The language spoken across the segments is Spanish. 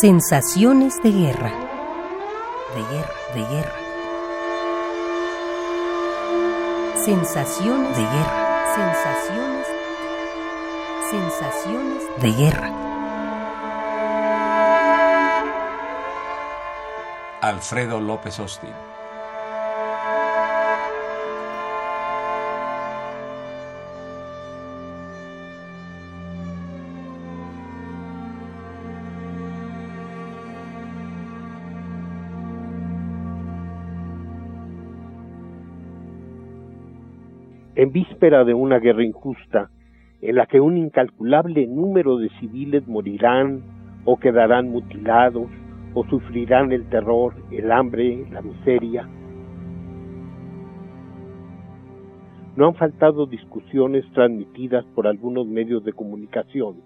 Sensaciones de guerra. De guerra, de guerra. Sensaciones de guerra. Sensaciones. Sensaciones de guerra. Alfredo López Austin. En víspera de una guerra injusta, en la que un incalculable número de civiles morirán o quedarán mutilados o sufrirán el terror, el hambre, la miseria. No han faltado discusiones transmitidas por algunos medios de comunicación,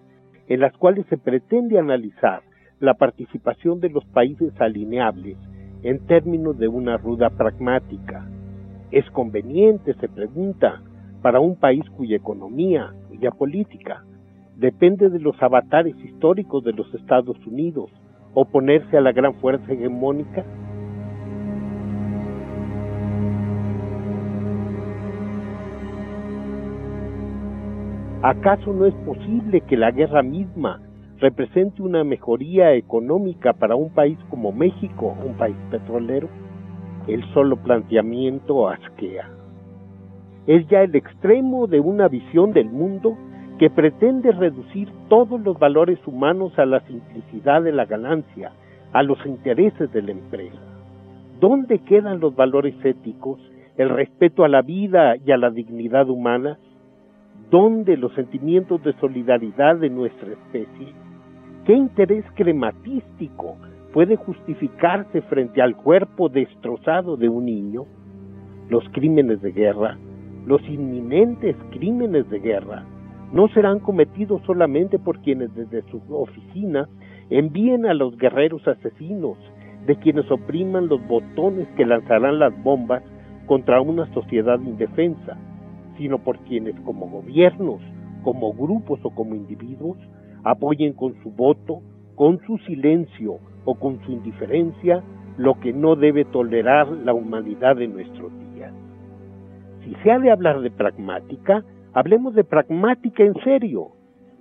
en las cuales se pretende analizar la participación de los países alineables en términos de una ruda pragmática, ¿Es conveniente, se pregunta, para un país cuya economía, cuya política, depende de los avatares históricos de los Estados Unidos, oponerse a la gran fuerza hegemónica? ¿Acaso no es posible que la guerra misma represente una mejoría económica para un país como México, un país petrolero? El solo planteamiento asquea. Es ya el extremo de una visión del mundo que pretende reducir todos los valores humanos a la simplicidad de la ganancia, a los intereses de la empresa. ¿Dónde quedan los valores éticos, el respeto a la vida y a la dignidad humana? ¿Dónde los sentimientos de solidaridad de nuestra especie? ¿Qué interés crematístico puede justificarse frente al cuerpo destrozado de un niño, los crímenes de guerra, los inminentes crímenes de guerra, no serán cometidos solamente por quienes desde su oficina envíen a los guerreros asesinos, de quienes opriman los botones que lanzarán las bombas contra una sociedad indefensa, sino por quienes como gobiernos, como grupos o como individuos apoyen con su voto, con su silencio, o con su indiferencia lo que no debe tolerar la humanidad de nuestros días. Si se ha de hablar de pragmática, hablemos de pragmática en serio.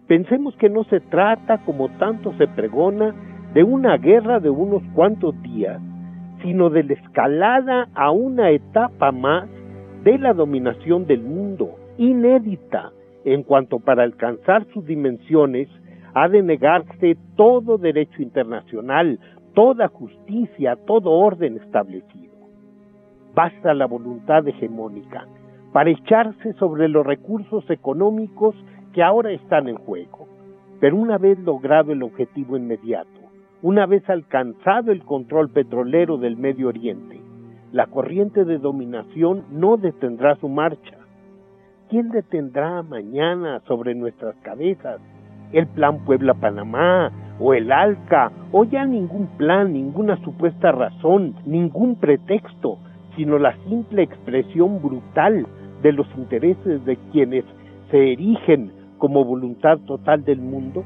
Pensemos que no se trata, como tanto se pregona, de una guerra de unos cuantos días, sino de la escalada a una etapa más de la dominación del mundo, inédita en cuanto para alcanzar sus dimensiones ha de negarse todo derecho internacional, toda justicia, todo orden establecido. Basta la voluntad hegemónica para echarse sobre los recursos económicos que ahora están en juego. Pero una vez logrado el objetivo inmediato, una vez alcanzado el control petrolero del Medio Oriente, la corriente de dominación no detendrá su marcha. ¿Quién detendrá mañana sobre nuestras cabezas el plan Puebla-Panamá o el ALCA, o ya ningún plan, ninguna supuesta razón, ningún pretexto, sino la simple expresión brutal de los intereses de quienes se erigen como voluntad total del mundo?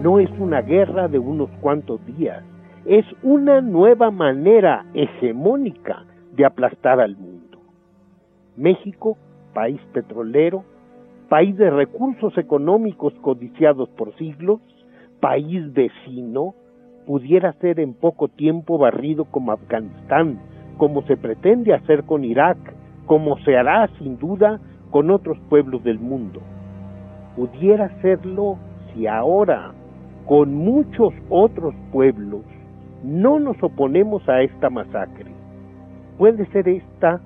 No es una guerra de unos cuantos días, es una nueva manera hegemónica de aplastar al mundo. México, país petrolero, país de recursos económicos codiciados por siglos, país vecino, pudiera ser en poco tiempo barrido como Afganistán, como se pretende hacer con Irak, como se hará sin duda con otros pueblos del mundo. Pudiera serlo si ahora, con muchos otros pueblos, no nos oponemos a esta masacre. Puede ser esta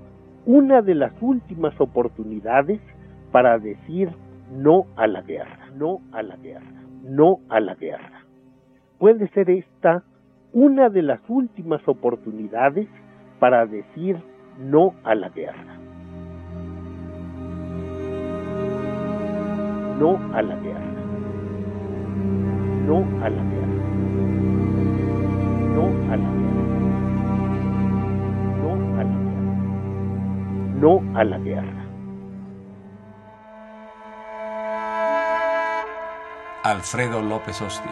una de las últimas oportunidades para decir no a la guerra, no a la guerra, no a la guerra. Puede ser esta una de las últimas oportunidades para decir no a la guerra. No a la guerra. No a la guerra. No a la guerra. Alfredo López Austin.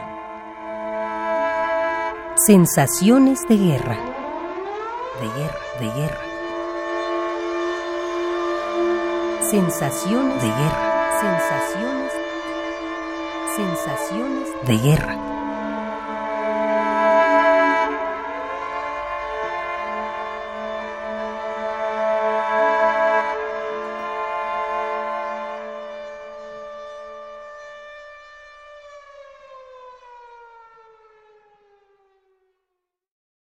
Sensaciones de guerra. De guerra, de guerra. Sensaciones de guerra. Sensaciones. Sensaciones de guerra.